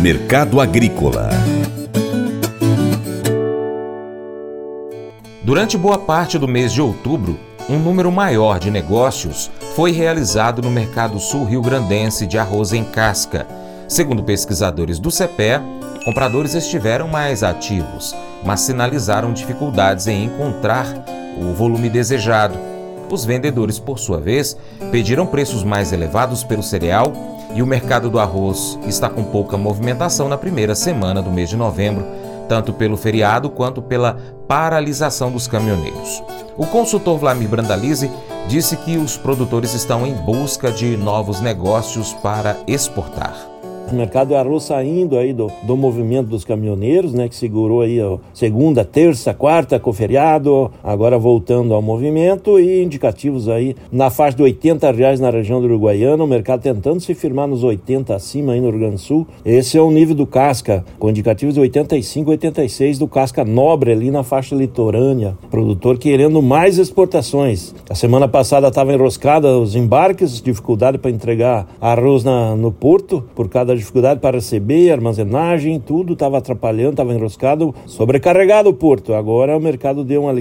Mercado Agrícola Durante boa parte do mês de outubro, um número maior de negócios foi realizado no mercado sul-rio-grandense de arroz em casca. Segundo pesquisadores do CEPE, compradores estiveram mais ativos, mas sinalizaram dificuldades em encontrar o volume desejado. Os vendedores, por sua vez, pediram preços mais elevados pelo cereal e o mercado do arroz está com pouca movimentação na primeira semana do mês de novembro, tanto pelo feriado quanto pela paralisação dos caminhoneiros. O consultor Vlamir Brandalize disse que os produtores estão em busca de novos negócios para exportar. O mercado do arroz saindo aí do, do movimento dos caminhoneiros, né, que segurou aí ó, segunda, terça, quarta com feriado, agora voltando ao movimento e indicativos aí na faixa de 80 reais na região do Uruguaiana, o mercado tentando se firmar nos 80 acima aí no Rio Grande do Sul. Esse é o nível do casca, com indicativos de 85, 86 do casca nobre ali na faixa litorânea. Produtor querendo mais exportações. A semana passada estava enroscada os embarques, dificuldade para entregar arroz na, no porto por causa da dificuldade para receber, armazenagem, tudo estava atrapalhando, estava enroscado, sobrecarregado o porto. Agora o mercado deu uma,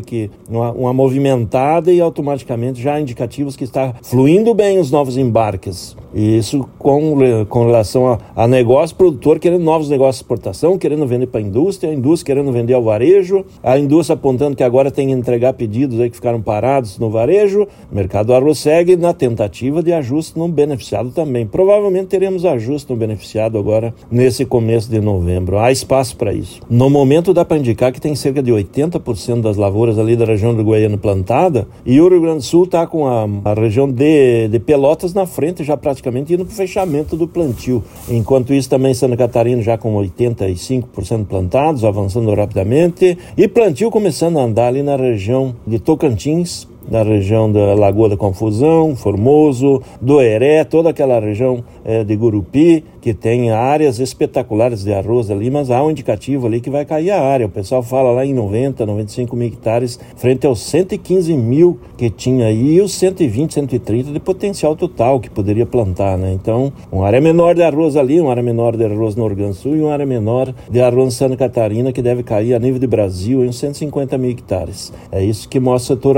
uma, uma movimentada e automaticamente já indicativos que está fluindo bem os novos embarques. Isso com, com relação a, a negócio, produtor querendo novos negócios de exportação, querendo vender para a indústria, a indústria querendo vender ao varejo, a indústria apontando que agora tem que entregar pedidos aí que ficaram parados no varejo, o mercado arroz segue na tentativa de ajuste no beneficiado também. Provavelmente teremos ajuste no beneficiado agora nesse começo de novembro. Há espaço para isso. No momento dá para indicar que tem cerca de 80% das lavouras ali da região do Goiânia plantada e o Rio Grande do Sul está com a, a, região de, de Pelotas na frente, já praticamente indo para o fechamento do plantio. Enquanto isso, também Santa Catarina já com 85% plantados, avançando rapidamente, e plantio começando a andar ali na região de Tocantins, na região da Lagoa da Confusão, Formoso, do Heré, toda aquela região é, de Gurupi, que tem áreas espetaculares de arroz ali, mas há um indicativo ali que vai cair a área. O pessoal fala lá em 90, 95 mil hectares, frente aos 115 mil que tinha aí, e os 120, 130 de potencial total que poderia plantar, né? Então, uma área menor de arroz ali, uma área menor de arroz no Rio Grande do Sul e uma área menor de arroz em Santa Catarina, que deve cair a nível de Brasil em uns 150 mil hectares. É isso que mostra o setor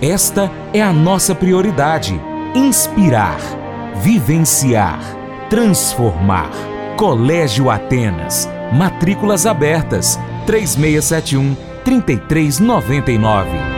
Esta é a nossa prioridade: inspirar vivenciar, transformar. Colégio Atenas. Matrículas abertas. 3671 3399.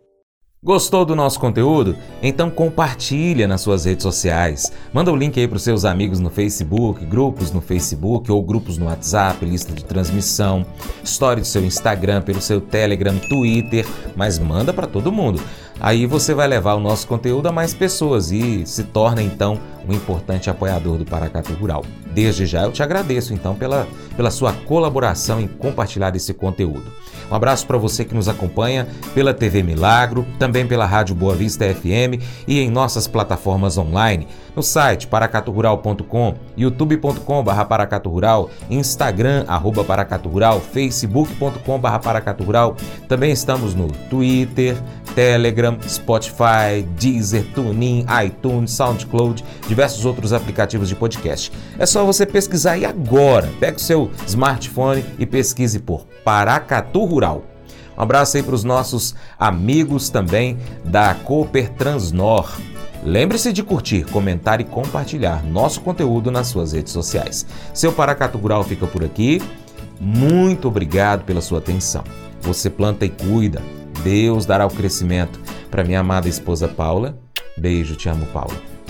Gostou do nosso conteúdo? Então compartilha nas suas redes sociais. Manda o link aí para os seus amigos no Facebook, grupos no Facebook ou grupos no WhatsApp, lista de transmissão, story do seu Instagram, pelo seu Telegram, Twitter, mas manda para todo mundo. Aí você vai levar o nosso conteúdo a mais pessoas e se torna então um importante apoiador do Paracatu Rural. Desde já eu te agradeço então pela, pela sua colaboração em compartilhar esse conteúdo. Um abraço para você que nos acompanha pela TV Milagro, também pela Rádio Boa Vista FM e em nossas plataformas online, no site paracaturural.com, youtube.com.br paracaturural, instagram arroba paracaturural, facebook.com.br paracaturural. Também estamos no Twitter, Telegram, Spotify, Deezer, TuneIn, iTunes, SoundCloud, diversos outros aplicativos de podcast. É só você pesquisar aí agora. Pega o seu smartphone e pesquise por Paracatu Rural. Um abraço aí para os nossos amigos também da Cooper Transnor. Lembre-se de curtir, comentar e compartilhar nosso conteúdo nas suas redes sociais. Seu Paracatu Rural fica por aqui. Muito obrigado pela sua atenção. Você planta e cuida. Deus dará o crescimento. Para minha amada esposa Paula, beijo, te amo, Paula.